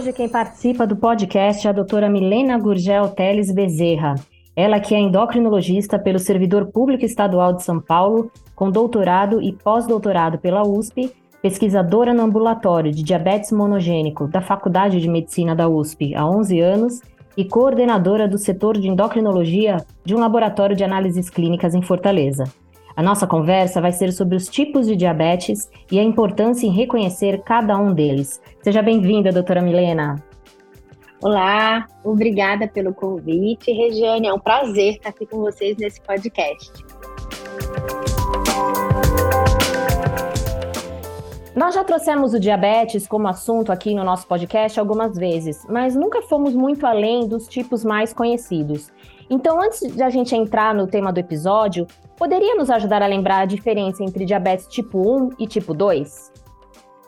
Hoje quem participa do podcast é a doutora Milena Gurgel Teles Bezerra. Ela que é endocrinologista pelo Servidor Público Estadual de São Paulo, com doutorado e pós-doutorado pela USP, pesquisadora no ambulatório de diabetes monogênico da Faculdade de Medicina da USP há 11 anos e coordenadora do setor de endocrinologia de um laboratório de análises clínicas em Fortaleza. A nossa conversa vai ser sobre os tipos de diabetes e a importância em reconhecer cada um deles. Seja bem-vinda, doutora Milena. Olá, obrigada pelo convite, Regiane. É um prazer estar aqui com vocês nesse podcast. Nós já trouxemos o diabetes como assunto aqui no nosso podcast algumas vezes, mas nunca fomos muito além dos tipos mais conhecidos. Então, antes de a gente entrar no tema do episódio, poderia nos ajudar a lembrar a diferença entre diabetes tipo 1 e tipo 2?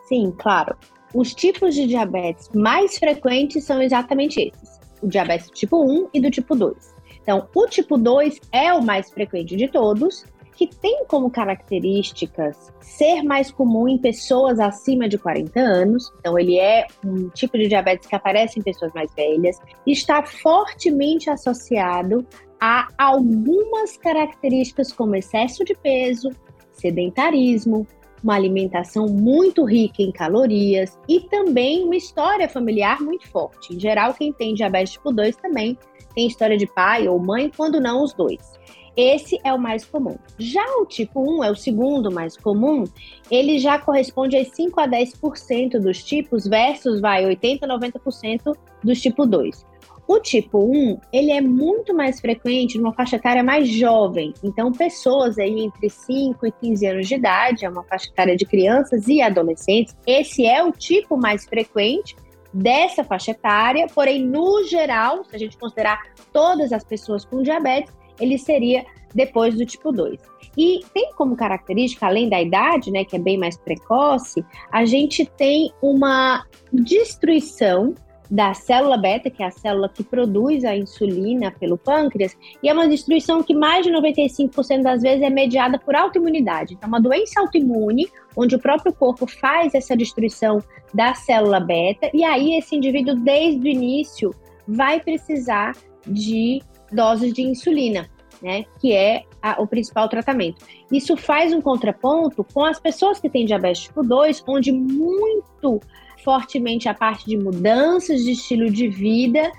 Sim, claro. Os tipos de diabetes mais frequentes são exatamente esses: o diabetes tipo 1 e do tipo 2. Então, o tipo 2 é o mais frequente de todos, que tem como características ser mais comum em pessoas acima de 40 anos. Então, ele é um tipo de diabetes que aparece em pessoas mais velhas e está fortemente associado a algumas características como excesso de peso, sedentarismo, uma alimentação muito rica em calorias e também uma história familiar muito forte. Em geral, quem tem diabetes tipo 2 também tem história de pai ou mãe, quando não os dois. Esse é o mais comum. Já o tipo 1 é o segundo mais comum, ele já corresponde a 5 a 10% dos tipos versus vai 80 a 90% dos tipo 2. O tipo 1, ele é muito mais frequente numa faixa etária mais jovem. Então, pessoas aí entre 5 e 15 anos de idade, é uma faixa etária de crianças e adolescentes. Esse é o tipo mais frequente dessa faixa etária, porém, no geral, se a gente considerar todas as pessoas com diabetes, ele seria depois do tipo 2. E tem como característica, além da idade, né, que é bem mais precoce, a gente tem uma destruição da célula beta, que é a célula que produz a insulina pelo pâncreas, e é uma destruição que mais de 95% das vezes é mediada por autoimunidade. Então, uma doença autoimune, onde o próprio corpo faz essa destruição da célula beta, e aí esse indivíduo, desde o início, vai precisar de doses de insulina. Né, que é a, o principal tratamento. Isso faz um contraponto com as pessoas que têm diabetes tipo 2, onde muito fortemente a parte de mudanças de estilo de vida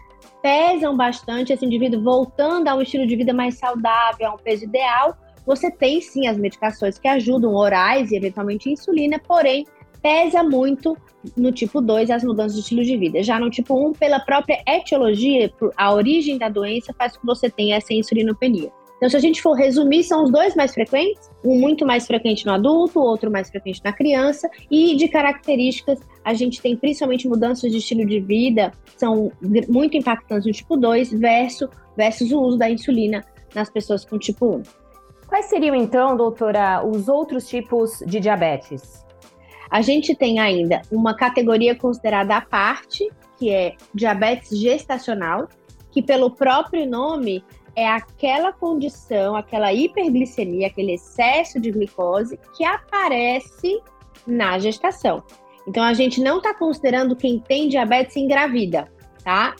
pesam bastante esse indivíduo voltando a um estilo de vida mais saudável, a um peso ideal. Você tem sim as medicações que ajudam, orais e eventualmente insulina, porém pesa muito no tipo 2 as mudanças de estilo de vida. Já no tipo 1, pela própria etiologia, a origem da doença faz com que você tenha essa insulinopenia. Então, se a gente for resumir, são os dois mais frequentes, um muito mais frequente no adulto, outro mais frequente na criança, e de características, a gente tem principalmente mudanças de estilo de vida, são muito impactantes no tipo 2 versus, versus o uso da insulina nas pessoas com tipo 1. Quais seriam, então, doutora, os outros tipos de diabetes? A gente tem ainda uma categoria considerada à parte, que é diabetes gestacional, que pelo próprio nome é aquela condição, aquela hiperglicemia, aquele excesso de glicose que aparece na gestação. Então a gente não está considerando quem tem diabetes engravida, tá?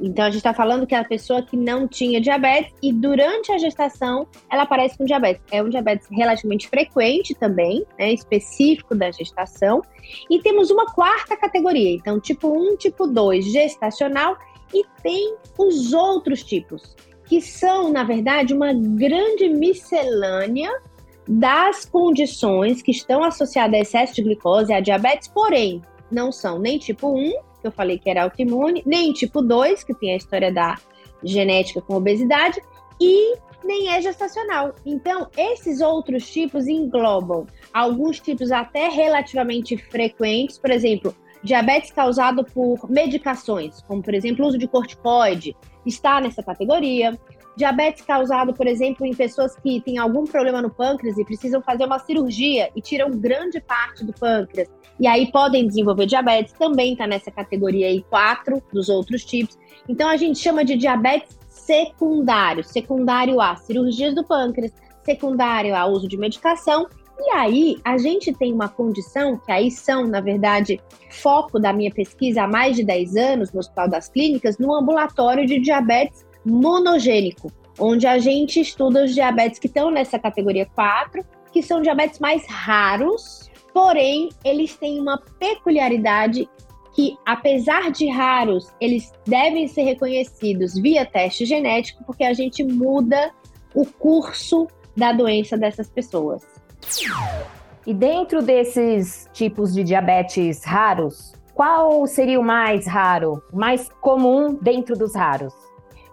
Então a gente está falando que é a pessoa que não tinha diabetes e durante a gestação ela aparece com diabetes. É um diabetes relativamente frequente também, né, específico da gestação. E temos uma quarta categoria, então tipo 1, tipo 2, gestacional, e tem os outros tipos, que são, na verdade, uma grande miscelânea das condições que estão associadas a excesso de glicose, a diabetes, porém, não são nem tipo 1, que eu falei que era autoimune, nem tipo 2, que tem a história da genética com obesidade, e nem é gestacional. Então, esses outros tipos englobam alguns tipos até relativamente frequentes, por exemplo, diabetes causado por medicações, como por exemplo o uso de corticoide, está nessa categoria. Diabetes causado, por exemplo, em pessoas que têm algum problema no pâncreas e precisam fazer uma cirurgia e tiram grande parte do pâncreas, e aí podem desenvolver diabetes, também está nessa categoria aí, quatro dos outros tipos. Então a gente chama de diabetes secundário, secundário a cirurgias do pâncreas, secundário a uso de medicação E aí, a gente tem uma condição, que aí são, na verdade, foco da minha pesquisa há mais de 10 anos no Hospital das Clínicas, no ambulatório de diabetes monogênico, onde a gente estuda os diabetes que estão nessa categoria 4, que são diabetes mais raros, porém, eles têm uma peculiaridade que, apesar de raros, eles devem ser reconhecidos via teste genético, porque a gente muda o curso da doença dessas pessoas. E dentro desses tipos de diabetes raros, qual seria o mais raro, mais comum dentro dos raros?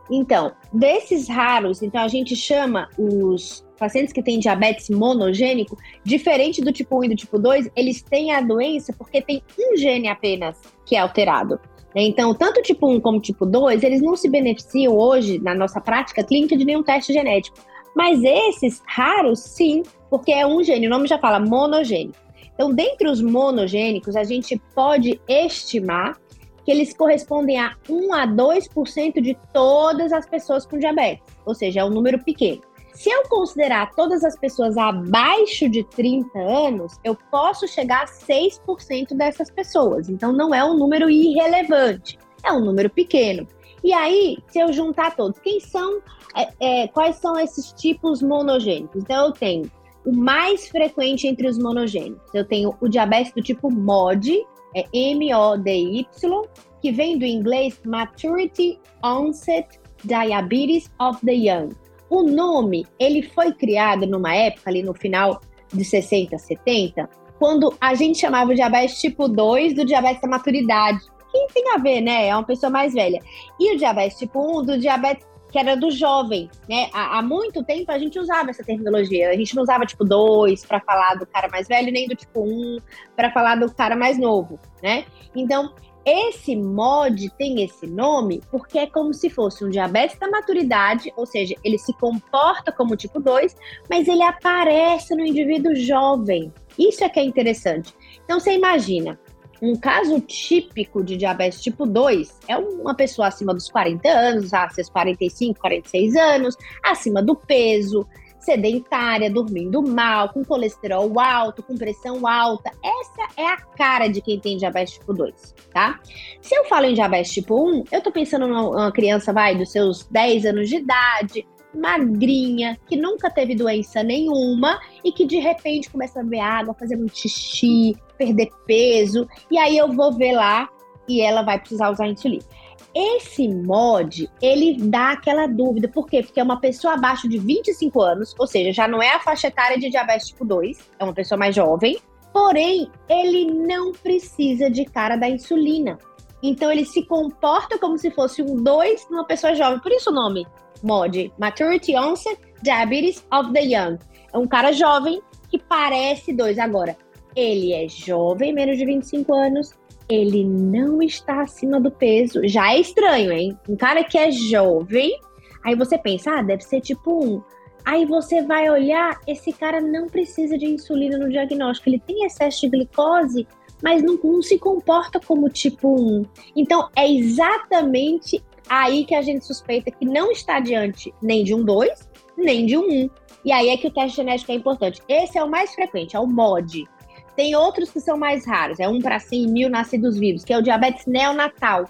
Então, desses raros, então a gente chama os pacientes que têm diabetes monogênico, diferente do tipo 1 e do tipo 2, eles têm a doença porque tem um gene apenas que é alterado. Né? Então, tanto tipo 1 como tipo 2, eles não se beneficiam hoje, na nossa prática clínica, de nenhum teste genético. Mas esses raros, sim, porque é um gene, o nome já fala monogênico. Então, dentre os monogênicos, a gente pode estimar que eles correspondem a 1 a 2% de todas as pessoas com diabetes, ou seja, é um número pequeno. Se eu considerar todas as pessoas abaixo de 30 anos, eu posso chegar a 6% dessas pessoas. Então não é um número irrelevante, é um número pequeno. E aí, se eu juntar todos, quem são, é, é, quais são esses tipos monogênicos? Então eu tenho o mais frequente entre os monogênicos. Eu tenho o diabetes do tipo MOD, é M-O-D-Y, que vem do inglês Maturity Onset Diabetes of the Young. O nome, ele foi criado numa época ali no final de 60, 70, quando a gente chamava o diabetes tipo 2 do diabetes da maturidade. Que tem a ver, né? É uma pessoa mais velha. E o diabetes tipo 1 do diabetes que era do jovem, né? Há, há, muito tempo a gente usava essa terminologia. A gente não usava tipo 2 para falar do cara mais velho, nem do tipo 1 para falar do cara mais novo, né? Então, esse MOD tem esse nome porque é como se fosse um diabetes da maturidade, ou seja, ele se comporta como tipo 2, mas ele aparece no indivíduo jovem. Isso é que é interessante. Então você imagina, um caso típico de diabetes tipo 2 é uma pessoa acima dos 40 anos, ah, seus 45, 46 anos, acima do peso, sedentária, dormindo mal, com colesterol alto, com pressão alta. Essa é a cara de quem tem diabetes tipo 2, tá? Se eu falo em diabetes tipo 1, eu tô pensando numa criança, vai, dos seus 10 anos de idade, magrinha, que nunca teve doença nenhuma e que de repente começa a beber água, fazer muito xixi, perder peso, e aí eu vou ver lá e ela vai precisar usar insulina. Esse mod, ele dá aquela dúvida. Por quê? Porque é uma pessoa abaixo de 25 anos, ou seja, já não é a faixa etária de diabetes tipo 2, é uma pessoa mais jovem. Porém, ele não precisa de cara da insulina. Então, ele se comporta como se fosse um 2 numa pessoa jovem. Por isso o nome MOD, Maturity Onset Diabetes of the Young. É um cara jovem que parece 2. Agora, ele é jovem, menos de 25 anos, ele não está acima do peso. Já é estranho, hein? Um cara que é jovem, aí você pensa, ah, deve ser tipo um. Aí você vai olhar, esse cara não precisa de insulina no diagnóstico, ele tem excesso de glicose, mas não, não se comporta como tipo 1. Então, é exatamente aí que a gente suspeita que não está diante nem de um 2, nem de um 1. E aí é que o teste genético é importante. Esse é o mais frequente, é o MOD. Tem outros que são mais raros, é um para 100 mil nascidos vivos, que é o diabetes neonatal.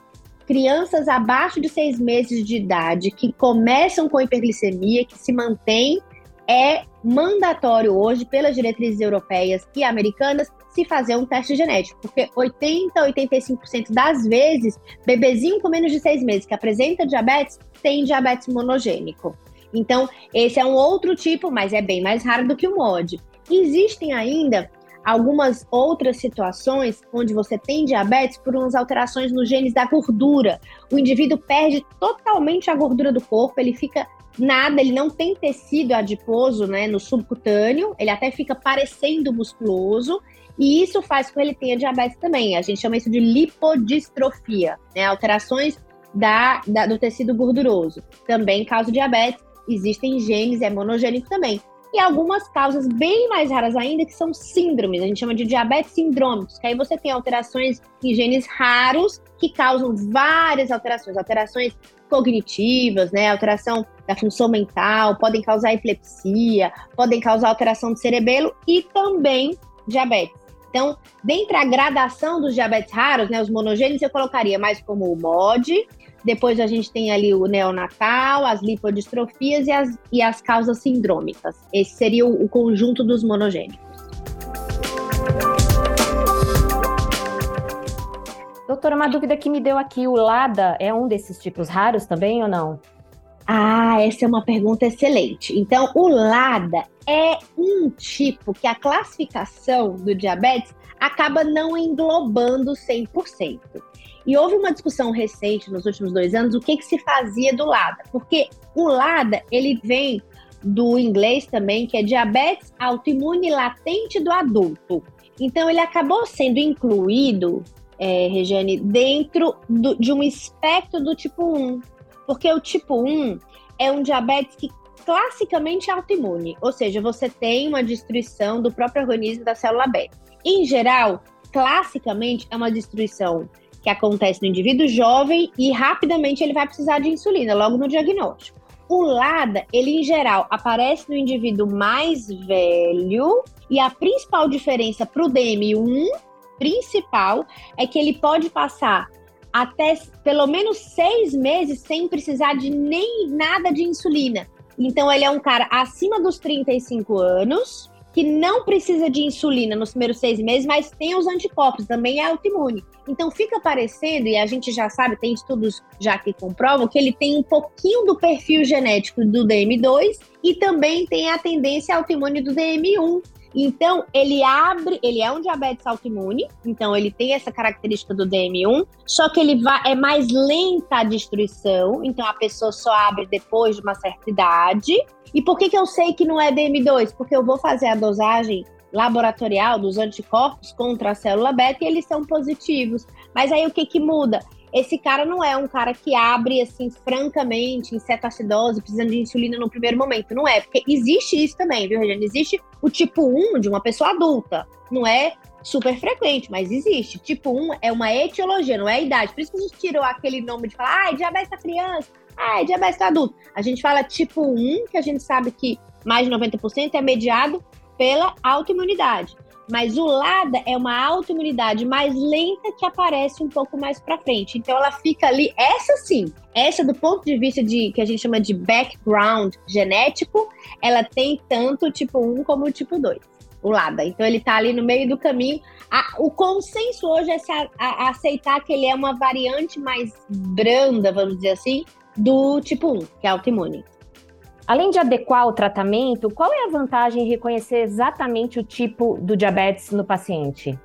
Crianças abaixo de seis meses de idade que começam com hiperglicemia, que se mantém, é mandatório hoje pelas diretrizes europeias e americanas se fazer um teste genético, porque 80 a 85% das vezes, bebezinho com menos de seis meses que apresenta diabetes tem diabetes monogênico. Então, esse é um outro tipo, mas é bem mais raro do que o MOD. Existem ainda algumas outras situações onde você tem diabetes por umas alterações nos genes da gordura. O indivíduo perde totalmente a gordura do corpo, ele fica nada, ele não tem tecido adiposo né, no subcutâneo, ele até fica parecendo musculoso, e isso faz com que ele tenha diabetes também. A gente chama isso de lipodistrofia, né, alterações da, da, do tecido gorduroso. Também causa diabetes, existem genes, é monogênico também e algumas causas bem mais raras ainda, que são síndromes, a gente chama de diabetes sindrômicos, que aí você tem alterações em genes raros que causam várias alterações, alterações cognitivas, né? Alteração da função mental, podem causar epilepsia, podem causar alteração do cerebelo e também diabetes. Então, dentre a gradação dos diabetes raros, né, os monogênios, eu colocaria mais como o MOD, depois a gente tem ali o neonatal, as lipodistrofias e as, e as causas sindrômicas. Esse seria o, o conjunto dos monogênicos. Doutora, uma dúvida que me deu aqui, o LADA é um desses tipos raros também ou não? Ah, essa é uma pergunta excelente. Então, o LADA é um tipo que a classificação do diabetes acaba não englobando 100%. E houve uma discussão recente nos últimos dois anos o que, que se fazia do LADA, porque o LADA ele vem do inglês também, que é diabetes autoimune latente do adulto. Então ele acabou sendo incluído, é, Regiane, dentro do, de um espectro do tipo 1. Porque o tipo 1 é um diabetes que classicamente é autoimune, ou seja, você tem uma destruição do próprio organismo da célula beta. Em geral, classicamente é uma destruição que acontece no indivíduo jovem e rapidamente ele vai precisar de insulina, logo no diagnóstico. O LADA, ele em geral aparece no indivíduo mais velho e a principal diferença para o DM1 principal é que ele pode passar até pelo menos seis meses sem precisar de nem nada de insulina. Então ele é um cara acima dos 35 anos, que não precisa de insulina nos primeiros seis meses, mas tem os anticorpos, também é autoimune. Então fica parecendo, e a gente já sabe, tem estudos já que comprovam, que ele tem um pouquinho do perfil genético do DM2 e também tem a tendência autoimune do DM1. Então, ele abre, ele é um diabetes autoimune, então ele tem essa característica do DM1, só que ele vai, é mais lenta a destruição, então a pessoa só abre depois de uma certa idade. E por que, que eu sei que não é DM2? Porque eu vou fazer a dosagem laboratorial dos anticorpos contra a célula beta e eles são positivos. Mas aí o que, que muda? Esse cara não é um cara que abre assim francamente em cetoacidose, precisando de insulina no primeiro momento. Não é, porque existe isso também, viu, Regiane? Existe o tipo 1 de uma pessoa adulta. Não é super frequente, mas existe. Tipo 1 é uma etiologia, não é a idade. Por isso que a gente tirou aquele nome de falar, ah, diabetes da criança, ah, diabetes do adulto. A gente fala tipo 1, que a gente sabe que mais de 90% é mediado pela autoimunidade. Mas o LADA é uma autoimunidade mais lenta que aparece um pouco mais para frente. Então ela fica ali, essa sim, essa do ponto de vista de que a gente chama de background genético, ela tem tanto o tipo 1 como o tipo 2 o LADA. Então ele está ali no meio do caminho. A, o consenso hoje é se a, a, aceitar que ele é uma variante mais branda, vamos dizer assim, do tipo 1, que é autoimune. Além de adequar o tratamento, qual é a vantagem em reconhecer exatamente o tipo do diabetes no paciente?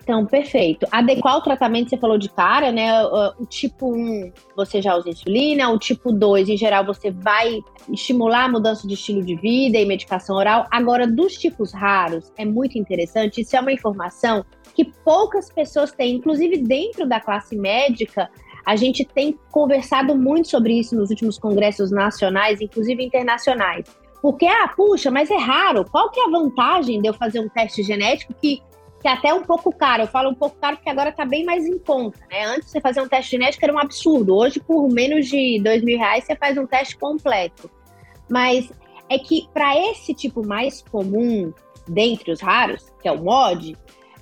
Então, perfeito. Adequar o tratamento, você falou de cara, né? O tipo 1, você já usa insulina. O tipo 2, em geral, você vai estimular a mudança de estilo de vida e medicação oral. Agora, dos tipos raros, é muito interessante. Isso é uma informação que poucas pessoas têm, inclusive dentro da classe médica. A gente tem conversado muito sobre isso nos últimos congressos nacionais, inclusive internacionais. Porque, ah, puxa, mas é raro. Qual que é a vantagem de eu fazer um teste genético que, que é até um pouco caro? Eu falo um pouco caro porque agora está bem mais em conta, né? Antes você fazer um teste genético era um absurdo. Hoje, por menos de dois mil reais, você faz um teste completo. Mas é que para esse tipo mais comum, dentre os raros, que é o MOD,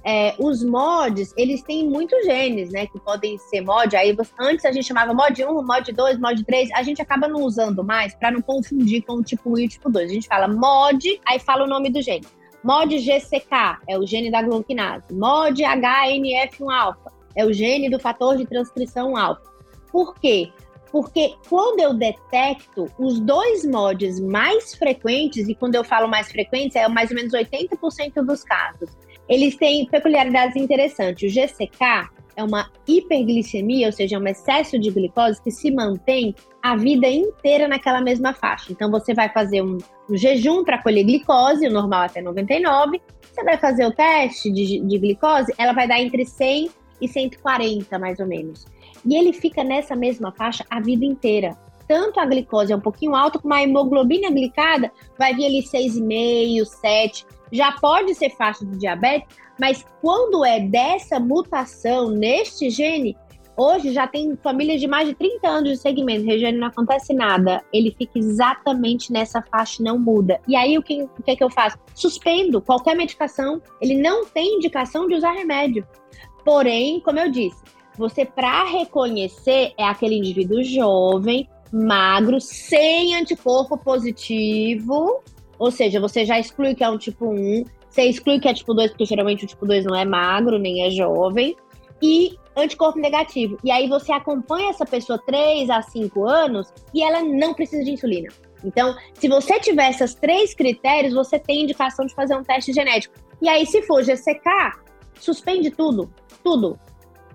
é, os mods, eles têm muitos genes, né? Que podem ser mod. Aí antes a gente chamava mod 1, mod 2, mod 3. A gente acaba não usando mais para não confundir com o tipo 1 e o tipo 2. A gente fala mod, aí fala o nome do gene. Mod GCK é o gene da gluquinase. Mod HNF1-alfa é o gene do fator de transcrição alfa. Por quê? Porque quando eu detecto os dois mods mais frequentes, e quando eu falo mais frequentes, é mais ou menos 80% dos casos, eles têm peculiaridades interessantes. O GCK é uma hiperglicemia, ou seja, é um excesso de glicose que se mantém a vida inteira naquela mesma faixa. Então, você vai fazer um, um jejum para colher glicose, o normal até 99. Você vai fazer o teste de, de glicose, ela vai dar entre 100 e 140, mais ou menos. E ele fica nessa mesma faixa a vida inteira. Tanto a glicose é um pouquinho alta, como a hemoglobina glicada vai vir ali 6,5, 7 já pode ser fácil do diabetes, mas quando é dessa mutação neste gene, Hoje já tem famílias de mais de 30 anos de segmento, Regiane, não acontece nada. Ele fica exatamente nessa faixa, não muda. E aí o que, o que, é que eu faço? Suspendo qualquer medicação. Ele não tem indicação de usar remédio. Porém, como eu disse, você para reconhecer é aquele indivíduo jovem, magro, sem anticorpo positivo, ou seja, você já exclui que é um tipo 1, você exclui que é tipo 2, porque geralmente o tipo 2 não é magro, nem é jovem, e anticorpo negativo. E aí você acompanha essa pessoa 3 a 5 anos e ela não precisa de insulina. Então, se você tiver esses três critérios, você tem indicação de fazer um teste genético. E aí, se for GCK, suspende tudo, tudo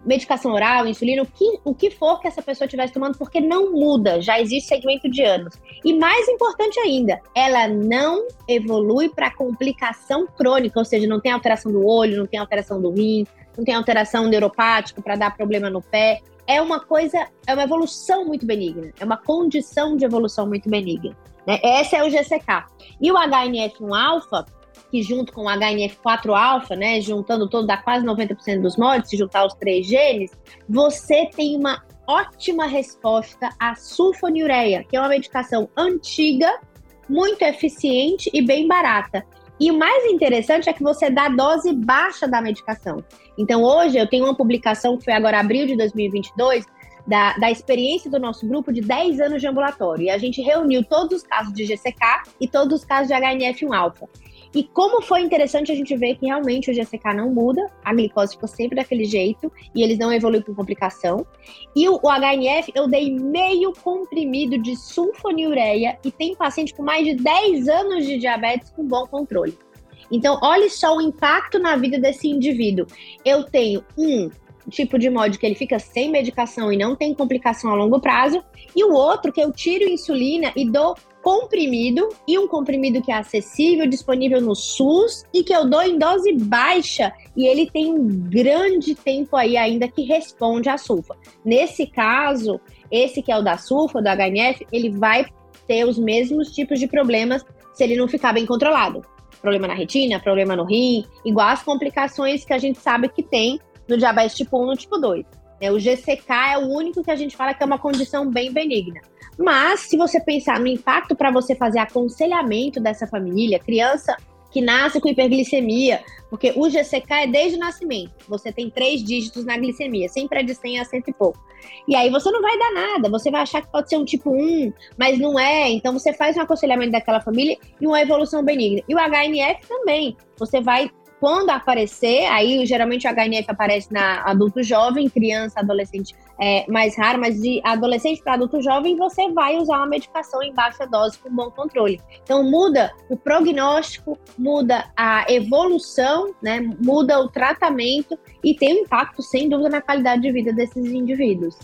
medicação oral, insulina, o que, o que for que essa pessoa estivesse tomando, porque não muda, já existe segmento de anos. E mais importante ainda, ela não evolui para complicação crônica, ou seja, não tem alteração do olho, não tem alteração do rim, não tem alteração neuropática para dar problema no pé. É uma coisa, é uma evolução muito benigna, é uma condição de evolução muito benigna. Né? Esse é o GCK. E o HNF1-alfa, que junto com o HNF4-alfa, né, juntando todo, dá quase 90% dos mods, se juntar os três genes, você tem uma ótima resposta à sulfonilureia, que é uma medicação antiga, muito eficiente e bem barata. E o mais interessante é que você dá dose baixa da medicação. Então, hoje eu tenho uma publicação que foi agora abril de 2022, da, da experiência do nosso grupo de 10 anos de ambulatório. E a gente reuniu todos os casos de GCK e todos os casos de HNF1-alfa. E como foi interessante a gente ver que realmente o GCK não muda, a glicose ficou sempre daquele jeito e eles não evoluem com complicação. E o, HNF, eu dei meio comprimido de sulfonilureia e tem paciente com mais de 10 anos de diabetes com bom controle. Então, olhe só o impacto na vida desse indivíduo. Eu tenho um tipo de mod que ele fica sem medicação e não tem complicação a longo prazo, e o outro que eu tiro insulina e dou comprimido e um comprimido que é acessível, disponível no SUS e que eu dou em dose baixa e ele tem um grande tempo aí ainda que responde à sulfa. Nesse caso, esse que é o da sulfa, do HNF, ele vai ter os mesmos tipos de problemas se ele não ficar bem controlado. Problema na retina, problema no rim, igual as complicações que a gente sabe que tem no diabetes tipo 1 e no tipo 2. Né? O GCK é o único que a gente fala que é uma condição bem benigna. Mas, se você pensar no impacto para você fazer aconselhamento dessa família, criança que nasce com hiperglicemia, porque o GCK é desde o nascimento. Você tem três dígitos na glicemia, sempre é de 100 a 100 e pouco. E aí você não vai dar nada, você vai achar que pode ser um tipo 1, mas não é. Então você faz um aconselhamento daquela família e uma evolução benigna. E o HNF também. Você vai quando aparecer, aí geralmente o HNF aparece na adulto jovem, criança, adolescente é mais raro, mas de adolescente para adulto jovem você vai usar uma medicação em baixa dose com bom controle. Então muda o prognóstico, muda a evolução, né? Muda o tratamento e tem um impacto sem dúvida na qualidade de vida desses indivíduos.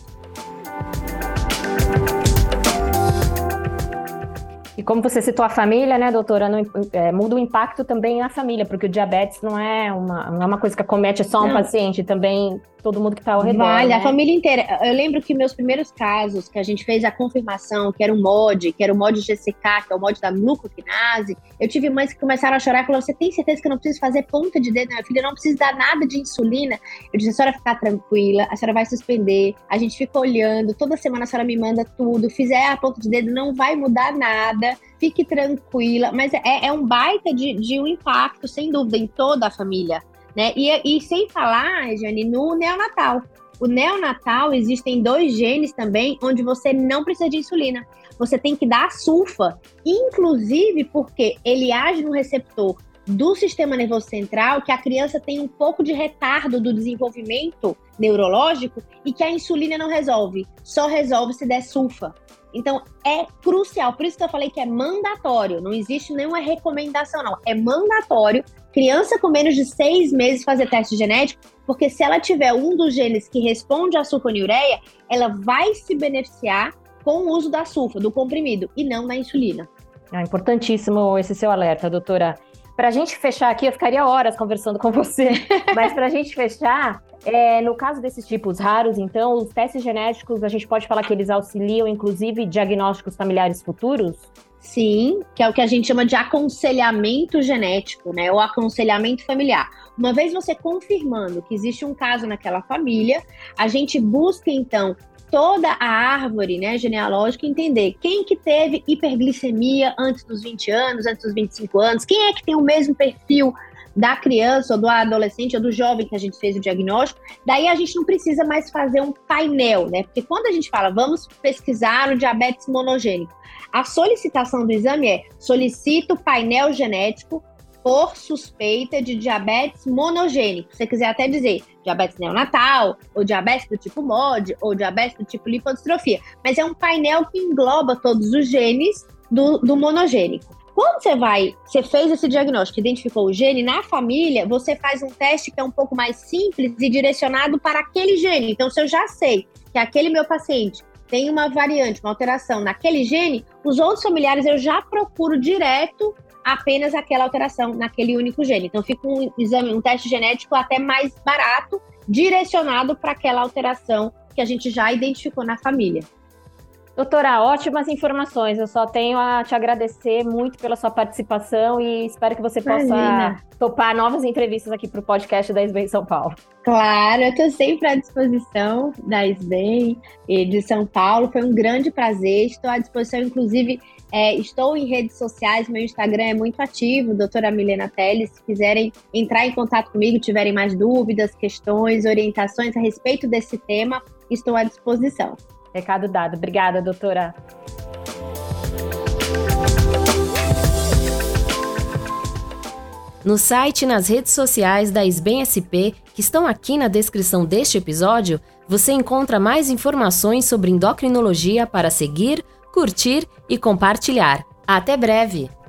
E como você citou a família, né, doutora, não, é, muda o impacto também na família, porque o diabetes não é uma, não é uma coisa que acomete só um não. paciente, também todo mundo que está ao redor. Vale, né? a família inteira. Eu lembro que meus primeiros casos, que a gente fez a confirmação, que era o MOD, que era o MOD GCK, que é o MOD da glucoquinase, eu tive mães que começaram a chorar e falaram: Você tem certeza que eu não preciso fazer ponta de dedo na minha filha? Eu não preciso dar nada de insulina? Eu disse: A senhora ficar tranquila, a senhora vai suspender, a gente fica olhando, toda semana a senhora me manda tudo, fizer a ponta de dedo, não vai mudar nada, fique tranquila. Mas é, é um baita de, de um impacto, sem dúvida, em toda a família. Né? E, e sem falar, Jane, no neonatal. O neonatal existem dois genes também onde você não precisa de insulina. Você tem que dar a sulfa, inclusive porque ele age no receptor do sistema nervoso central, que a criança tem um pouco de retardo do desenvolvimento neurológico e que a insulina não resolve, só resolve se der sulfa. Então é crucial, por isso que eu falei que é mandatório, não existe nenhuma recomendação, não. É mandatório criança com menos de seis meses fazer teste genético, porque se ela tiver um dos genes que responde à sulfonilureia, ela vai se beneficiar com o uso da sulfa, do comprimido, e não da insulina. É importantíssimo esse seu alerta, doutora. Para a gente fechar aqui, eu ficaria horas conversando com você, mas para a gente fechar, é, no caso desses tipos raros, então, os testes genéticos, a gente pode falar que eles auxiliam, inclusive, diagnósticos familiares futuros? Sim, que é o que a gente chama de aconselhamento genético, né? Ou aconselhamento familiar. Uma vez você confirmando que existe um caso naquela família, a gente busca então toda a árvore né, genealógica entender quem que teve hiperglicemia antes dos 20 anos, antes dos 25 anos, quem é que tem o mesmo perfil da criança ou do adolescente ou do jovem que a gente fez o diagnóstico, daí a gente não precisa mais fazer um painel, né? Porque quando a gente fala, vamos pesquisar o diabetes monogênico, a solicitação do exame é solicito painel genético por suspeita de diabetes monogênico. Se você quiser até dizer diabetes neonatal, ou diabetes do tipo MOD, ou diabetes do tipo lipodistrofia. Mas é um painel que engloba todos os genes do, do monogênico. Quando você vai, você fez esse diagnóstico, identificou o gene, na família, você faz um teste que é um pouco mais simples e direcionado para aquele gene. Então, se eu já sei que aquele meu paciente tem uma variante, uma alteração naquele gene, os outros familiares eu já procuro direto apenas aquela alteração naquele único gene. Então, fica um exame, um teste genético até mais barato, direcionado para aquela alteração que a gente já identificou na família. Doutora, ótimas informações. Eu só tenho a te agradecer muito pela sua participação e espero que você possa Imagina. topar novas entrevistas aqui para o podcast da SBEM São Paulo. Claro, eu estou sempre à disposição da SBEM e de São Paulo. Foi um grande prazer. Estou à disposição, inclusive, é, estou em redes sociais, meu Instagram é muito ativo, doutora Milena Teles. Se quiserem entrar em contato comigo, tiverem mais dúvidas, questões, orientações a respeito desse tema, estou à disposição. Recado dado. Obrigada, doutora. No site e nas redes sociais da SBEM SP, que estão aqui na descrição deste episódio, você encontra mais informações sobre endocrinologia para seguir, curtir e compartilhar. Até breve!